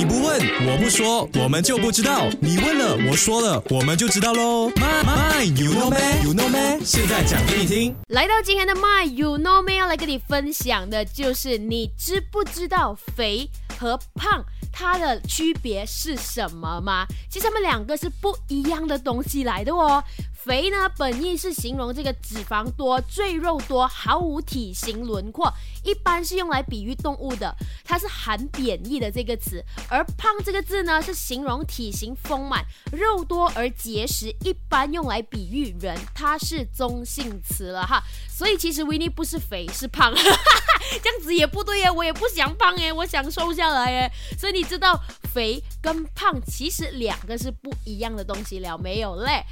你不问，我不说，我们就不知道。你问了，我说了，我们就知道喽。My my you know me you know me，现在讲给你听。来到今天的 My You Know Me，要来跟你分享的就是你知不知道肥和胖它的区别是什么吗？其实它们两个是不一样的东西来的哦。肥呢，本意是形容这个脂肪多、赘肉多、毫无体型轮廓，一般是用来比喻动物的，它是含贬义的这个词。而胖这个字呢，是形容体型丰满、肉多而结实，一般用来比喻人，它是中性词了哈。所以其实维尼不是肥，是胖，这样子也不对呀，我也不想胖哎，我想瘦下来哎。所以你知道肥跟胖其实两个是不一样的东西了没有嘞？